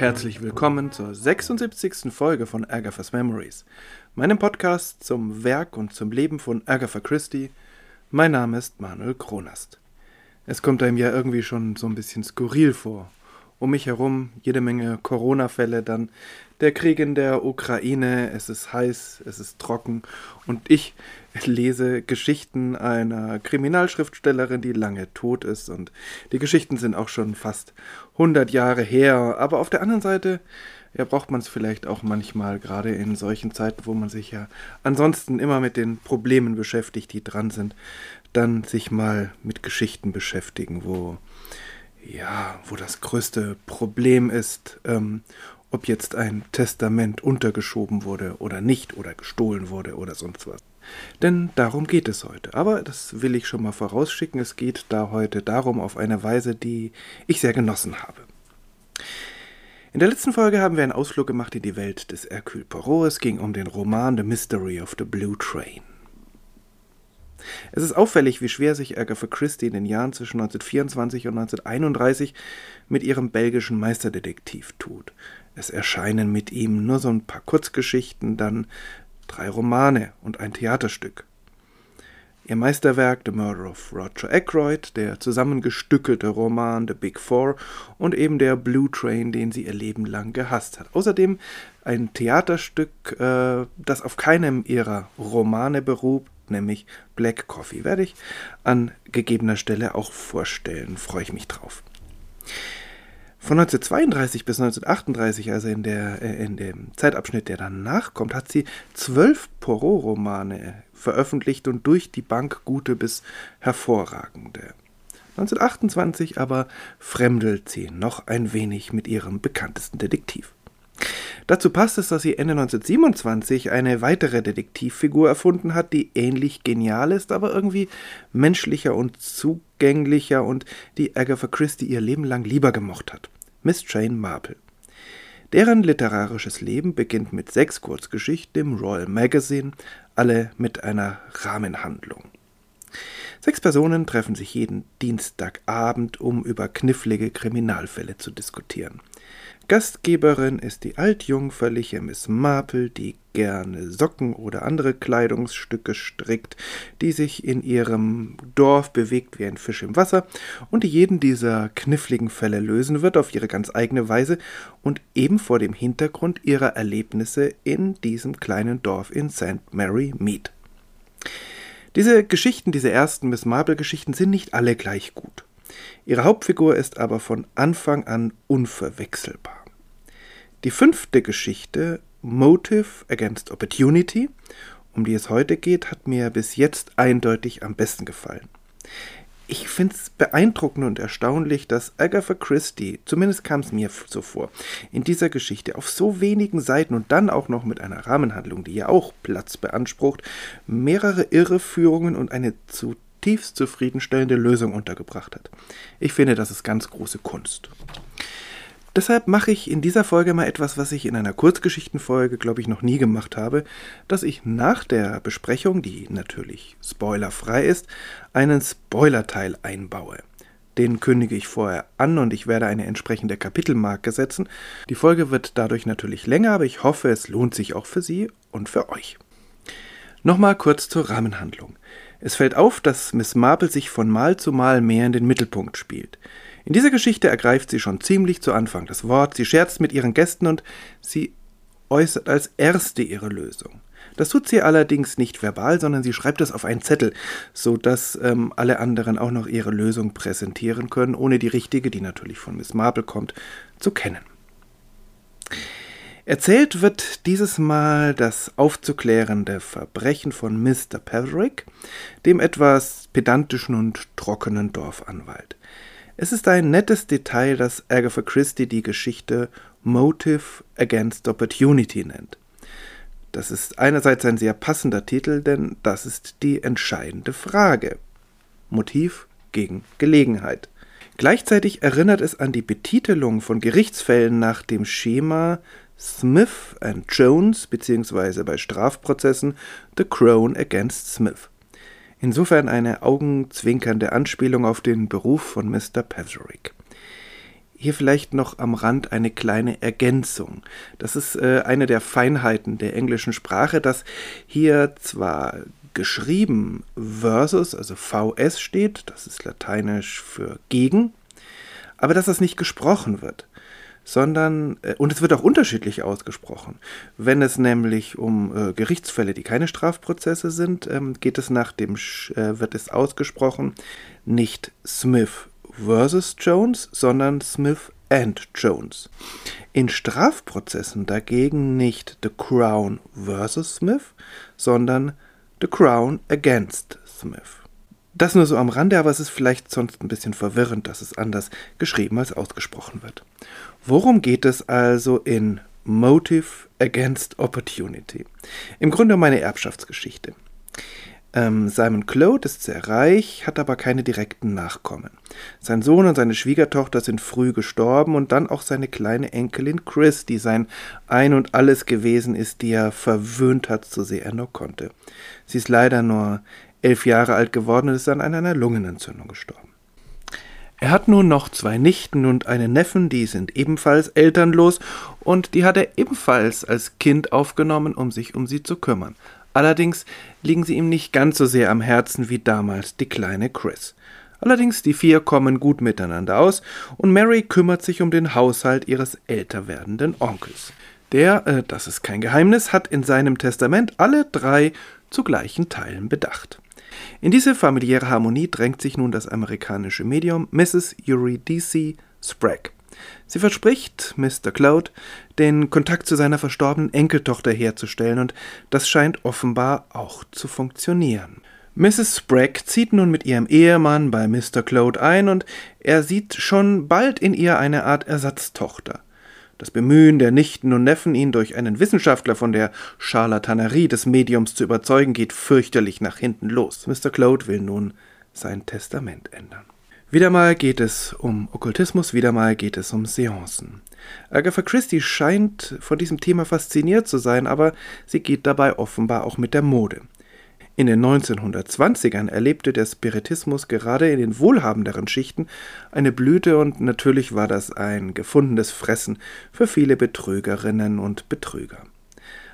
Herzlich willkommen zur 76. Folge von Agatha's Memories, meinem Podcast zum Werk und zum Leben von Agatha Christie. Mein Name ist Manuel Kronast. Es kommt einem ja irgendwie schon so ein bisschen skurril vor. Um mich herum jede Menge Corona-Fälle, dann der Krieg in der Ukraine, es ist heiß, es ist trocken. Und ich lese Geschichten einer Kriminalschriftstellerin, die lange tot ist. Und die Geschichten sind auch schon fast 100 Jahre her, aber auf der anderen Seite ja, braucht man es vielleicht auch manchmal, gerade in solchen Zeiten, wo man sich ja ansonsten immer mit den Problemen beschäftigt, die dran sind, dann sich mal mit Geschichten beschäftigen, wo ja, wo das größte Problem ist, ähm, ob jetzt ein Testament untergeschoben wurde oder nicht oder gestohlen wurde oder sonst was. Denn darum geht es heute. Aber das will ich schon mal vorausschicken. Es geht da heute darum auf eine Weise, die ich sehr genossen habe. In der letzten Folge haben wir einen Ausflug gemacht in die Welt des Hercule Poirot. Es ging um den Roman The Mystery of the Blue Train. Es ist auffällig, wie schwer sich Agatha Christie in den Jahren zwischen 1924 und 1931 mit ihrem belgischen Meisterdetektiv tut. Es erscheinen mit ihm nur so ein paar Kurzgeschichten, dann drei Romane und ein Theaterstück. Ihr Meisterwerk The Murder of Roger Ackroyd, der zusammengestückelte Roman The Big Four und eben der Blue Train, den sie ihr Leben lang gehasst hat. Außerdem ein Theaterstück, äh, das auf keinem ihrer Romane beruht, nämlich Black Coffee. Werde ich an gegebener Stelle auch vorstellen. Freue ich mich drauf. Von 1932 bis 1938, also in, der, äh, in dem Zeitabschnitt, der danach kommt, hat sie zwölf Poirot-Romane veröffentlicht und durch die Bank gute bis hervorragende. 1928 aber fremdelt sie noch ein wenig mit ihrem bekanntesten Detektiv. Dazu passt es, dass sie Ende 1927 eine weitere Detektivfigur erfunden hat, die ähnlich genial ist, aber irgendwie menschlicher und zugänglicher und die Agatha Christie ihr Leben lang lieber gemocht hat. Miss Jane Marple. Deren literarisches Leben beginnt mit sechs Kurzgeschichten im Royal Magazine, alle mit einer Rahmenhandlung. Sechs Personen treffen sich jeden Dienstagabend, um über knifflige Kriminalfälle zu diskutieren. Gastgeberin ist die altjungferliche Miss Marple, die gerne Socken oder andere Kleidungsstücke strickt, die sich in ihrem Dorf bewegt wie ein Fisch im Wasser und die jeden dieser kniffligen Fälle lösen wird auf ihre ganz eigene Weise und eben vor dem Hintergrund ihrer Erlebnisse in diesem kleinen Dorf in St. Mary Mead. Diese Geschichten, diese ersten Miss Marple Geschichten sind nicht alle gleich gut. Ihre Hauptfigur ist aber von Anfang an unverwechselbar. Die fünfte Geschichte, Motive Against Opportunity, um die es heute geht, hat mir bis jetzt eindeutig am besten gefallen. Ich finde es beeindruckend und erstaunlich, dass Agatha Christie, zumindest kam es mir so vor, in dieser Geschichte auf so wenigen Seiten und dann auch noch mit einer Rahmenhandlung, die ja auch Platz beansprucht, mehrere Irreführungen und eine zutiefst zufriedenstellende Lösung untergebracht hat. Ich finde, das ist ganz große Kunst. Deshalb mache ich in dieser Folge mal etwas, was ich in einer Kurzgeschichtenfolge, glaube ich, noch nie gemacht habe, dass ich nach der Besprechung, die natürlich spoilerfrei ist, einen Spoilerteil einbaue. Den kündige ich vorher an und ich werde eine entsprechende Kapitelmarke setzen. Die Folge wird dadurch natürlich länger, aber ich hoffe, es lohnt sich auch für Sie und für euch. Nochmal kurz zur Rahmenhandlung. Es fällt auf, dass Miss Marple sich von Mal zu Mal mehr in den Mittelpunkt spielt. In dieser Geschichte ergreift sie schon ziemlich zu Anfang das Wort, sie scherzt mit ihren Gästen und sie äußert als erste ihre Lösung. Das tut sie allerdings nicht verbal, sondern sie schreibt es auf einen Zettel, so dass ähm, alle anderen auch noch ihre Lösung präsentieren können, ohne die richtige, die natürlich von Miss Marple kommt, zu kennen. Erzählt wird dieses Mal das aufzuklärende Verbrechen von Mr. Peverick, dem etwas pedantischen und trockenen Dorfanwalt. Es ist ein nettes Detail, dass Agatha Christie die Geschichte Motive Against Opportunity nennt. Das ist einerseits ein sehr passender Titel, denn das ist die entscheidende Frage. Motiv gegen Gelegenheit. Gleichzeitig erinnert es an die Betitelung von Gerichtsfällen nach dem Schema Smith and Jones bzw. bei Strafprozessen The Crown against Smith. Insofern eine augenzwinkernde Anspielung auf den Beruf von Mr. Petherick. Hier vielleicht noch am Rand eine kleine Ergänzung. Das ist äh, eine der Feinheiten der englischen Sprache, dass hier zwar geschrieben versus, also VS steht, das ist lateinisch für gegen, aber dass das nicht gesprochen wird sondern, äh, und es wird auch unterschiedlich ausgesprochen. Wenn es nämlich um äh, Gerichtsfälle, die keine Strafprozesse sind, ähm, geht es nach dem, äh, wird es ausgesprochen nicht Smith versus Jones, sondern Smith and Jones. In Strafprozessen dagegen nicht The Crown versus Smith, sondern The Crown against Smith. Das nur so am Rande, aber es ist vielleicht sonst ein bisschen verwirrend, dass es anders geschrieben als ausgesprochen wird. Worum geht es also in Motive Against Opportunity? Im Grunde um eine Erbschaftsgeschichte. Ähm, Simon Claude ist sehr reich, hat aber keine direkten Nachkommen. Sein Sohn und seine Schwiegertochter sind früh gestorben und dann auch seine kleine Enkelin Chris, die sein Ein und alles gewesen ist, die er verwöhnt hat, so sehr er nur konnte. Sie ist leider nur elf Jahre alt geworden und ist an einer Lungenentzündung gestorben. Er hat nun noch zwei Nichten und einen Neffen, die sind ebenfalls elternlos, und die hat er ebenfalls als Kind aufgenommen, um sich um sie zu kümmern. Allerdings liegen sie ihm nicht ganz so sehr am Herzen wie damals die kleine Chris. Allerdings die vier kommen gut miteinander aus, und Mary kümmert sich um den Haushalt ihres älter werdenden Onkels. Der, äh, das ist kein Geheimnis, hat in seinem Testament alle drei zu gleichen Teilen bedacht. In diese familiäre Harmonie drängt sich nun das amerikanische Medium Mrs. Eurydice Sprague. Sie verspricht Mr. Cloud, den Kontakt zu seiner verstorbenen Enkeltochter herzustellen, und das scheint offenbar auch zu funktionieren. Mrs. Sprague zieht nun mit ihrem Ehemann bei Mr. Cloud ein, und er sieht schon bald in ihr eine Art Ersatztochter. Das Bemühen der Nichten und Neffen, ihn durch einen Wissenschaftler von der Charlatanerie des Mediums zu überzeugen, geht fürchterlich nach hinten los. Mr. Claude will nun sein Testament ändern. Wieder mal geht es um Okkultismus, wieder mal geht es um Seancen. Agatha Christie scheint von diesem Thema fasziniert zu sein, aber sie geht dabei offenbar auch mit der Mode. In den 1920ern erlebte der Spiritismus gerade in den wohlhabenderen Schichten eine Blüte und natürlich war das ein gefundenes Fressen für viele Betrügerinnen und Betrüger.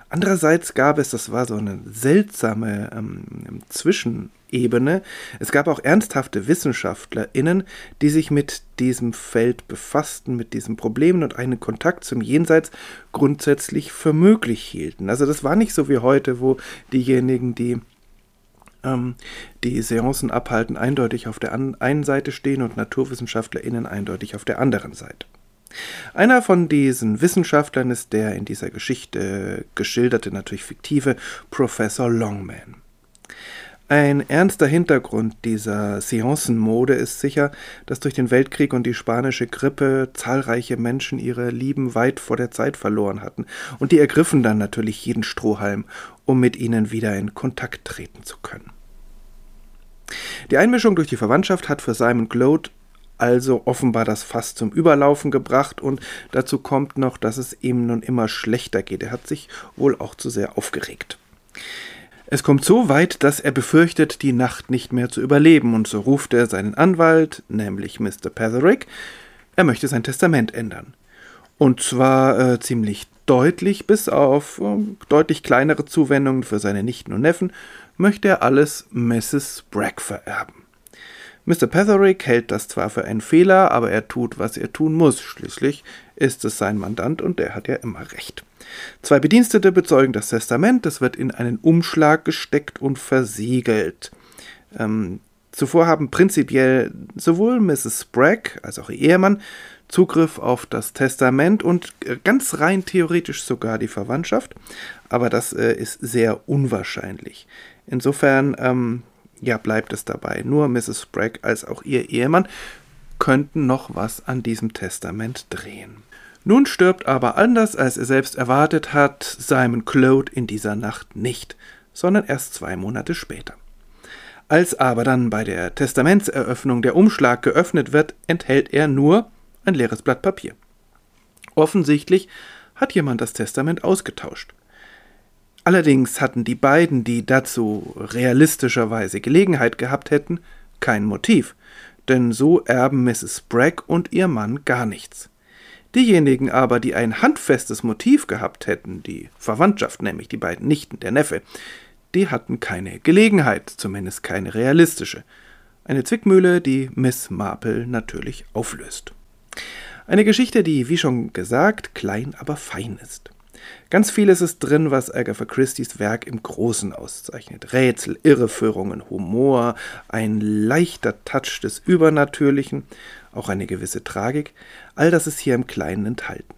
Andererseits gab es, das war so eine seltsame ähm, Zwischenebene, es gab auch ernsthafte WissenschaftlerInnen, die sich mit diesem Feld befassten, mit diesen Problemen und einen Kontakt zum Jenseits grundsätzlich für möglich hielten. Also das war nicht so wie heute, wo diejenigen, die ähm, die Seancen abhalten, eindeutig auf der einen Seite stehen und NaturwissenschaftlerInnen eindeutig auf der anderen Seite. Einer von diesen Wissenschaftlern ist der in dieser Geschichte geschilderte, natürlich fiktive Professor Longman. Ein ernster Hintergrund dieser Seancenmode ist sicher, dass durch den Weltkrieg und die spanische Grippe zahlreiche Menschen ihre Lieben weit vor der Zeit verloren hatten, und die ergriffen dann natürlich jeden Strohhalm, um mit ihnen wieder in Kontakt treten zu können. Die Einmischung durch die Verwandtschaft hat für Simon Gloat also offenbar das Fass zum Überlaufen gebracht und dazu kommt noch, dass es ihm nun immer schlechter geht. Er hat sich wohl auch zu sehr aufgeregt. Es kommt so weit, dass er befürchtet, die Nacht nicht mehr zu überleben, und so ruft er seinen Anwalt, nämlich Mr. Petherick, er möchte sein Testament ändern. Und zwar äh, ziemlich deutlich, bis auf äh, deutlich kleinere Zuwendungen für seine Nichten und Neffen, möchte er alles Mrs. Bragg vererben. Mr. Petherick hält das zwar für einen Fehler, aber er tut, was er tun muss. Schließlich ist es sein Mandant und der hat ja immer recht. Zwei Bedienstete bezeugen das Testament, es wird in einen Umschlag gesteckt und versiegelt. Ähm, zuvor haben prinzipiell sowohl Mrs. Bragg als auch ihr Ehemann Zugriff auf das Testament und äh, ganz rein theoretisch sogar die Verwandtschaft, aber das äh, ist sehr unwahrscheinlich. Insofern ähm, ja, bleibt es dabei. Nur Mrs. Sprague als auch ihr Ehemann könnten noch was an diesem Testament drehen. Nun stirbt aber anders als er selbst erwartet hat Simon Claude in dieser Nacht nicht, sondern erst zwei Monate später. Als aber dann bei der Testamentseröffnung der Umschlag geöffnet wird, enthält er nur ein leeres Blatt Papier. Offensichtlich hat jemand das Testament ausgetauscht. Allerdings hatten die beiden, die dazu realistischerweise Gelegenheit gehabt hätten, kein Motiv, denn so erben Mrs. Bragg und ihr Mann gar nichts. Diejenigen aber, die ein handfestes Motiv gehabt hätten, die Verwandtschaft, nämlich die beiden Nichten, der Neffe, die hatten keine Gelegenheit, zumindest keine realistische. Eine Zwickmühle, die Miss Marple natürlich auflöst. Eine Geschichte, die, wie schon gesagt, klein, aber fein ist. Ganz vieles ist drin, was Agatha Christie's Werk im Großen auszeichnet. Rätsel, Irreführungen, Humor, ein leichter Touch des Übernatürlichen, auch eine gewisse Tragik, all das ist hier im Kleinen enthalten.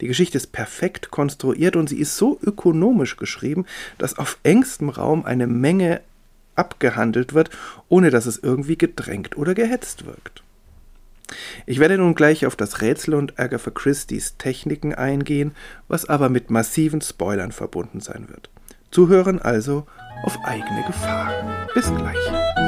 Die Geschichte ist perfekt konstruiert und sie ist so ökonomisch geschrieben, dass auf engstem Raum eine Menge abgehandelt wird, ohne dass es irgendwie gedrängt oder gehetzt wirkt. Ich werde nun gleich auf das Rätsel und Agatha Christie's Techniken eingehen, was aber mit massiven Spoilern verbunden sein wird. Zuhören also auf eigene Gefahr. Bis gleich.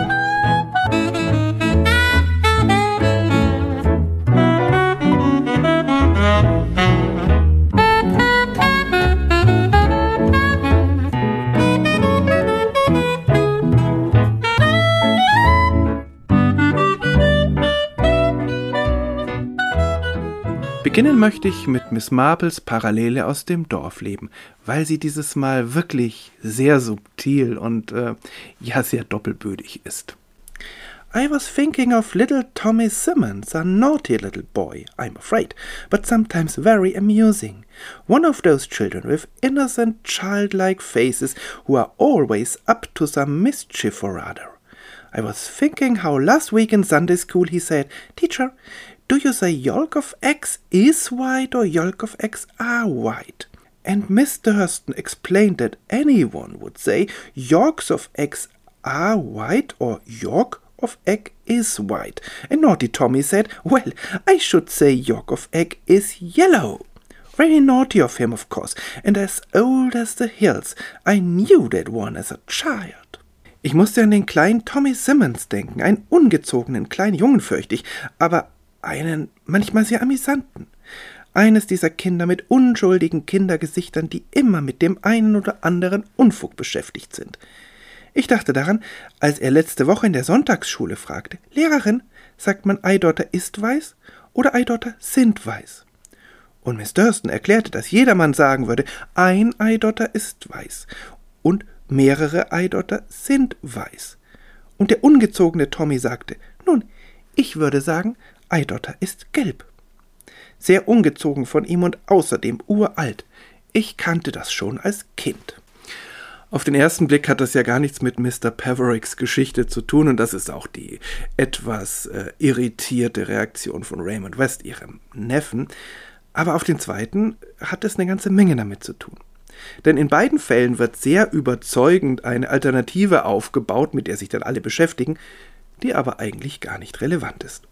Möchte ich mit Miss Marples Parallele aus dem Dorfleben, weil sie dieses Mal wirklich sehr subtil und äh, ja sehr doppelbödig ist. I was thinking of little Tommy Simmons, a naughty little boy, I'm afraid, but sometimes very amusing. One of those children with innocent childlike faces who are always up to some mischief or other. I was thinking how last week in Sunday school he said, Teacher, do you say yolk of eggs is white or yolk of eggs are white? And Mr. Hurston explained that anyone would say yolks of eggs are white or yolk of egg is white. And naughty Tommy said, Well, I should say yolk of egg is yellow. Very naughty of him, of course, and as old as the hills. I knew that one as a child. Ich musste an den kleinen Tommy Simmons denken, einen ungezogenen kleinen Jungen fürchte ich, aber einen manchmal sehr amüsanten. Eines dieser Kinder mit unschuldigen Kindergesichtern, die immer mit dem einen oder anderen Unfug beschäftigt sind. Ich dachte daran, als er letzte Woche in der Sonntagsschule fragte, Lehrerin, sagt man Eidotter ist weiß oder Eidotter sind weiß? Und Miss Durston erklärte, dass jedermann sagen würde, ein Eidotter ist weiß und mehrere Eidotter sind weiß. Und der ungezogene Tommy sagte, nun, ich würde sagen, Eidotter ist gelb. Sehr ungezogen von ihm und außerdem uralt. Ich kannte das schon als Kind. Auf den ersten Blick hat das ja gar nichts mit Mr. Pavericks Geschichte zu tun und das ist auch die etwas äh, irritierte Reaktion von Raymond West, ihrem Neffen. Aber auf den zweiten hat es eine ganze Menge damit zu tun. Denn in beiden Fällen wird sehr überzeugend eine Alternative aufgebaut, mit der sich dann alle beschäftigen, die aber eigentlich gar nicht relevant ist.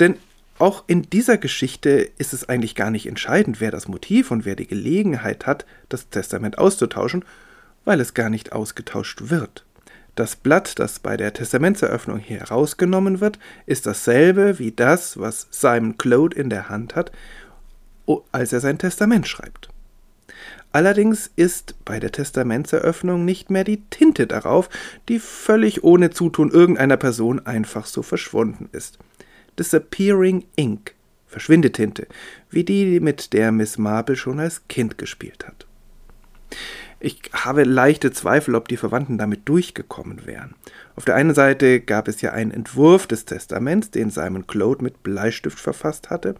Denn auch in dieser Geschichte ist es eigentlich gar nicht entscheidend, wer das Motiv und wer die Gelegenheit hat, das Testament auszutauschen, weil es gar nicht ausgetauscht wird. Das Blatt, das bei der Testamentseröffnung herausgenommen wird, ist dasselbe wie das, was Simon Claude in der Hand hat, als er sein Testament schreibt. Allerdings ist bei der Testamentseröffnung nicht mehr die Tinte darauf, die völlig ohne Zutun irgendeiner Person einfach so verschwunden ist. Disappearing Ink, Verschwindetinte, wie die, mit der Miss Marple schon als Kind gespielt hat. Ich habe leichte Zweifel, ob die Verwandten damit durchgekommen wären. Auf der einen Seite gab es ja einen Entwurf des Testaments, den Simon Claude mit Bleistift verfasst hatte.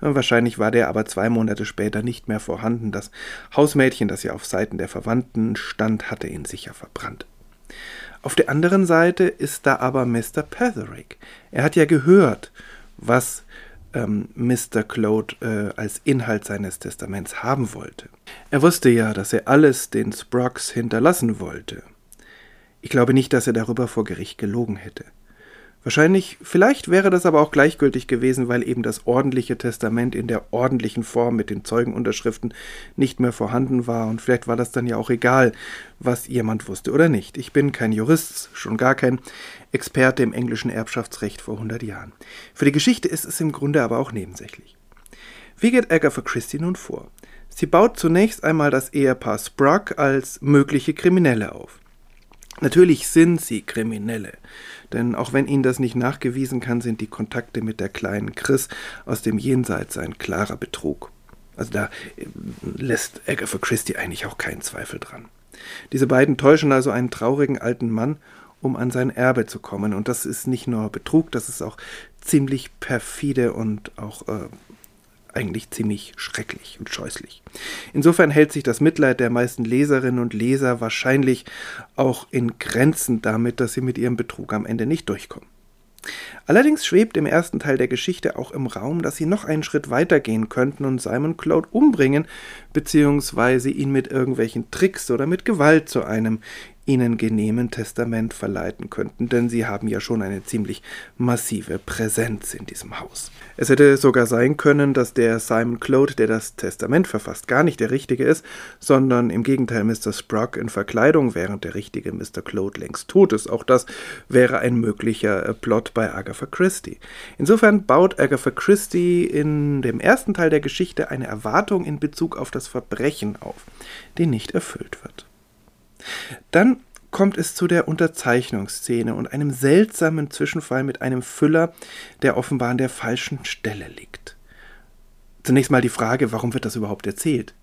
Wahrscheinlich war der aber zwei Monate später nicht mehr vorhanden. Das Hausmädchen, das ja auf Seiten der Verwandten stand, hatte ihn sicher verbrannt. Auf der anderen Seite ist da aber Mr. Petherick. Er hat ja gehört, was ähm, Mr. Claude äh, als Inhalt seines Testaments haben wollte. Er wusste ja, dass er alles den Sprocks hinterlassen wollte. Ich glaube nicht, dass er darüber vor Gericht gelogen hätte. Wahrscheinlich, vielleicht wäre das aber auch gleichgültig gewesen, weil eben das ordentliche Testament in der ordentlichen Form mit den Zeugenunterschriften nicht mehr vorhanden war und vielleicht war das dann ja auch egal, was jemand wusste oder nicht. Ich bin kein Jurist, schon gar kein Experte im englischen Erbschaftsrecht vor 100 Jahren. Für die Geschichte ist es im Grunde aber auch nebensächlich. Wie geht Agatha Christie nun vor? Sie baut zunächst einmal das Ehepaar Sprague als mögliche Kriminelle auf. Natürlich sind sie Kriminelle, denn auch wenn ihnen das nicht nachgewiesen kann, sind die Kontakte mit der kleinen Chris aus dem Jenseits ein klarer Betrug. Also da äh, lässt Agatha Christie eigentlich auch keinen Zweifel dran. Diese beiden täuschen also einen traurigen alten Mann, um an sein Erbe zu kommen. Und das ist nicht nur Betrug, das ist auch ziemlich perfide und auch äh, eigentlich ziemlich schrecklich und scheußlich. Insofern hält sich das Mitleid der meisten Leserinnen und Leser wahrscheinlich auch in Grenzen damit, dass sie mit ihrem Betrug am Ende nicht durchkommen. Allerdings schwebt im ersten Teil der Geschichte auch im Raum, dass sie noch einen Schritt weiter gehen könnten und Simon Cloud umbringen, beziehungsweise ihn mit irgendwelchen Tricks oder mit Gewalt zu einem ihnen genehmen Testament verleiten könnten, denn sie haben ja schon eine ziemlich massive Präsenz in diesem Haus. Es hätte sogar sein können, dass der Simon Claude, der das Testament verfasst, gar nicht der Richtige ist, sondern im Gegenteil Mr. Sprogg in Verkleidung, während der richtige Mr. Claude längst tot ist. Auch das wäre ein möglicher äh, Plot bei Agatha Christie. Insofern baut Agatha Christie in dem ersten Teil der Geschichte eine Erwartung in Bezug auf das Verbrechen auf, die nicht erfüllt wird. Dann kommt es zu der Unterzeichnungsszene und einem seltsamen Zwischenfall mit einem Füller, der offenbar an der falschen Stelle liegt. Zunächst mal die Frage, warum wird das überhaupt erzählt?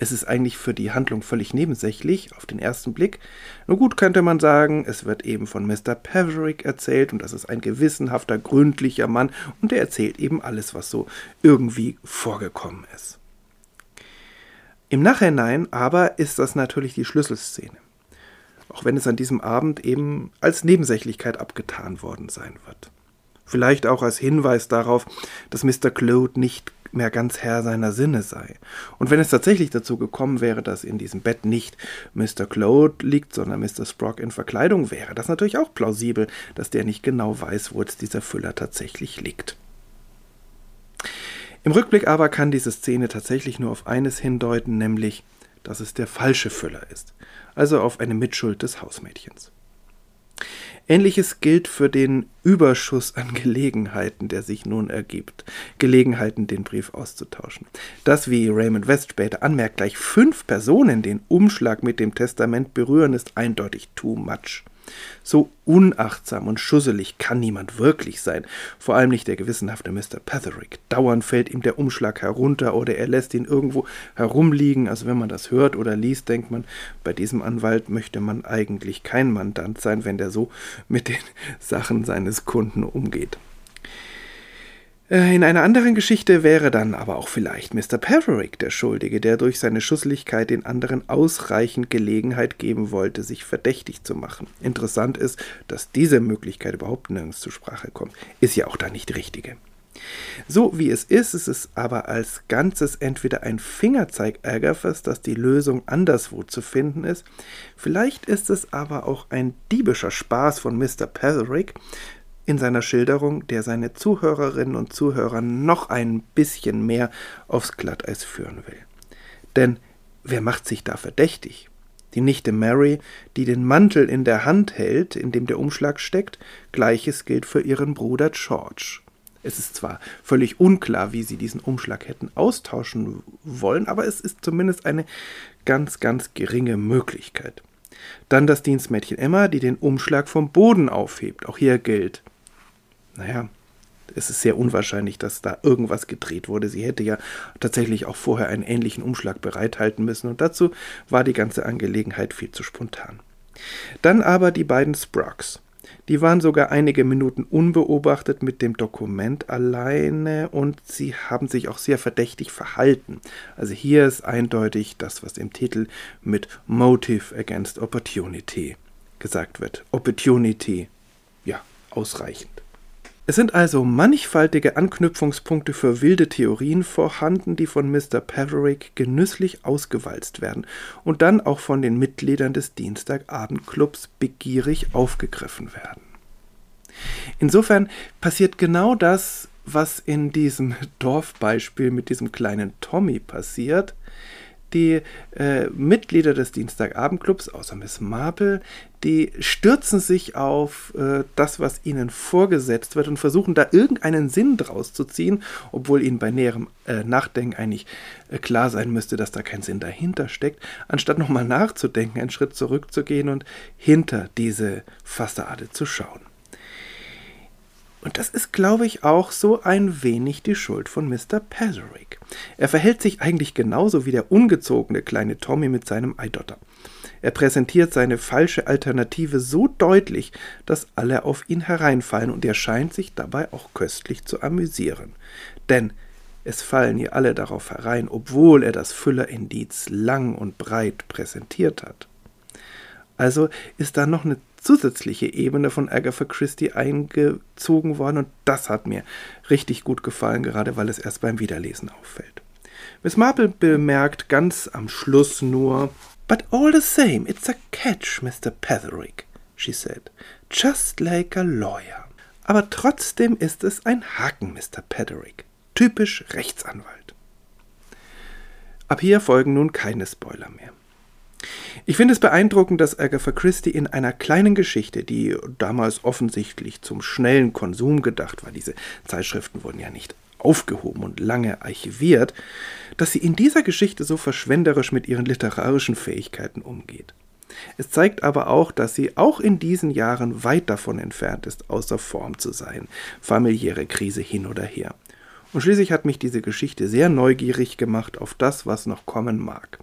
Es ist eigentlich für die Handlung völlig nebensächlich auf den ersten Blick. Nur gut könnte man sagen, es wird eben von Mr. Paverick erzählt und das ist ein gewissenhafter, gründlicher Mann und er erzählt eben alles, was so irgendwie vorgekommen ist. Im Nachhinein aber ist das natürlich die Schlüsselszene auch wenn es an diesem Abend eben als Nebensächlichkeit abgetan worden sein wird. Vielleicht auch als Hinweis darauf, dass Mr. Claude nicht mehr ganz Herr seiner Sinne sei. Und wenn es tatsächlich dazu gekommen wäre, dass in diesem Bett nicht Mr. Claude liegt, sondern Mr. Sprock in Verkleidung, wäre das natürlich auch plausibel, dass der nicht genau weiß, wo jetzt dieser Füller tatsächlich liegt. Im Rückblick aber kann diese Szene tatsächlich nur auf eines hindeuten, nämlich, dass es der falsche Füller ist also auf eine Mitschuld des Hausmädchens. Ähnliches gilt für den Überschuss an Gelegenheiten, der sich nun ergibt. Gelegenheiten, den Brief auszutauschen. Dass, wie Raymond West später anmerkt, gleich fünf Personen den Umschlag mit dem Testament berühren, ist eindeutig too much. So unachtsam und schusselig kann niemand wirklich sein, vor allem nicht der gewissenhafte Mr. Petherick. Dauernd fällt ihm der Umschlag herunter oder er lässt ihn irgendwo herumliegen. Also wenn man das hört oder liest, denkt man, bei diesem Anwalt möchte man eigentlich kein Mandant sein, wenn der so mit den Sachen seines Kunden umgeht. Äh, in einer anderen Geschichte wäre dann aber auch vielleicht Mr. Paverick der Schuldige, der durch seine Schusslichkeit den anderen ausreichend Gelegenheit geben wollte, sich verdächtig zu machen. Interessant ist, dass diese Möglichkeit überhaupt nirgends zur Sprache kommt. Ist ja auch da nicht die richtige. So wie es ist, ist es aber als Ganzes entweder ein Fingerzeig Agathas, dass die Lösung anderswo zu finden ist, vielleicht ist es aber auch ein diebischer Spaß von Mr. Petherick, in seiner Schilderung, der seine Zuhörerinnen und Zuhörer noch ein bisschen mehr aufs Glatteis führen will. Denn wer macht sich da verdächtig? Die Nichte Mary, die den Mantel in der Hand hält, in dem der Umschlag steckt, gleiches gilt für ihren Bruder George. Es ist zwar völlig unklar, wie sie diesen Umschlag hätten austauschen wollen, aber es ist zumindest eine ganz, ganz geringe Möglichkeit. Dann das Dienstmädchen Emma, die den Umschlag vom Boden aufhebt. Auch hier gilt, naja, es ist sehr unwahrscheinlich, dass da irgendwas gedreht wurde. Sie hätte ja tatsächlich auch vorher einen ähnlichen Umschlag bereithalten müssen und dazu war die ganze Angelegenheit viel zu spontan. Dann aber die beiden Sprocks. Die waren sogar einige Minuten unbeobachtet mit dem Dokument alleine und sie haben sich auch sehr verdächtig verhalten. Also hier ist eindeutig das, was im Titel mit Motive Against Opportunity gesagt wird. Opportunity, ja, ausreichend. Es sind also mannigfaltige Anknüpfungspunkte für wilde Theorien vorhanden, die von Mr. Paverick genüsslich ausgewalzt werden und dann auch von den Mitgliedern des Dienstagabendclubs begierig aufgegriffen werden. Insofern passiert genau das, was in diesem Dorfbeispiel mit diesem kleinen Tommy passiert. Die äh, Mitglieder des Dienstagabendclubs, außer Miss Marple, die stürzen sich auf äh, das, was ihnen vorgesetzt wird und versuchen da irgendeinen Sinn draus zu ziehen, obwohl ihnen bei näherem äh, Nachdenken eigentlich äh, klar sein müsste, dass da kein Sinn dahinter steckt, anstatt nochmal nachzudenken, einen Schritt zurückzugehen und hinter diese Fassade zu schauen. Und das ist, glaube ich, auch so ein wenig die Schuld von Mr. Petherick. Er verhält sich eigentlich genauso wie der ungezogene kleine Tommy mit seinem Eidotter. Er präsentiert seine falsche Alternative so deutlich, dass alle auf ihn hereinfallen und er scheint sich dabei auch köstlich zu amüsieren. Denn es fallen hier alle darauf herein, obwohl er das Füllerindiz lang und breit präsentiert hat. Also ist da noch eine zusätzliche Ebene von Agatha Christie eingezogen worden und das hat mir richtig gut gefallen, gerade weil es erst beim Wiederlesen auffällt. Miss Marple bemerkt ganz am Schluss nur, But all the same, it's a catch, Mr. Petherick, she said, just like a lawyer. Aber trotzdem ist es ein Haken, Mr. Petherick, typisch Rechtsanwalt. Ab hier folgen nun keine Spoiler mehr. Ich finde es beeindruckend, dass Agatha Christie in einer kleinen Geschichte, die damals offensichtlich zum schnellen Konsum gedacht war, diese Zeitschriften wurden ja nicht aufgehoben und lange archiviert, dass sie in dieser Geschichte so verschwenderisch mit ihren literarischen Fähigkeiten umgeht. Es zeigt aber auch, dass sie auch in diesen Jahren weit davon entfernt ist, außer Form zu sein, familiäre Krise hin oder her. Und schließlich hat mich diese Geschichte sehr neugierig gemacht auf das, was noch kommen mag.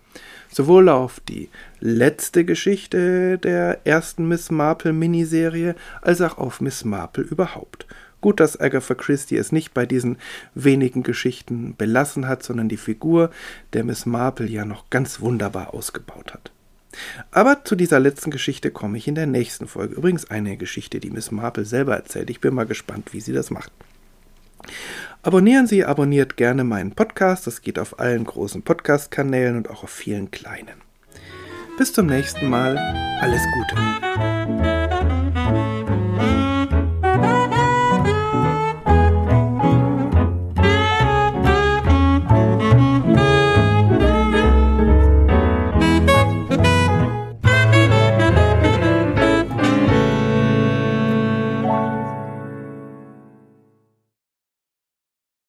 Sowohl auf die letzte Geschichte der ersten Miss Marple Miniserie als auch auf Miss Marple überhaupt. Gut, dass Agatha Christie es nicht bei diesen wenigen Geschichten belassen hat, sondern die Figur der Miss Marple ja noch ganz wunderbar ausgebaut hat. Aber zu dieser letzten Geschichte komme ich in der nächsten Folge. Übrigens eine Geschichte, die Miss Marple selber erzählt. Ich bin mal gespannt, wie sie das macht. Abonnieren Sie, abonniert gerne meinen Podcast. Das geht auf allen großen Podcast-Kanälen und auch auf vielen kleinen. Bis zum nächsten Mal. Alles Gute.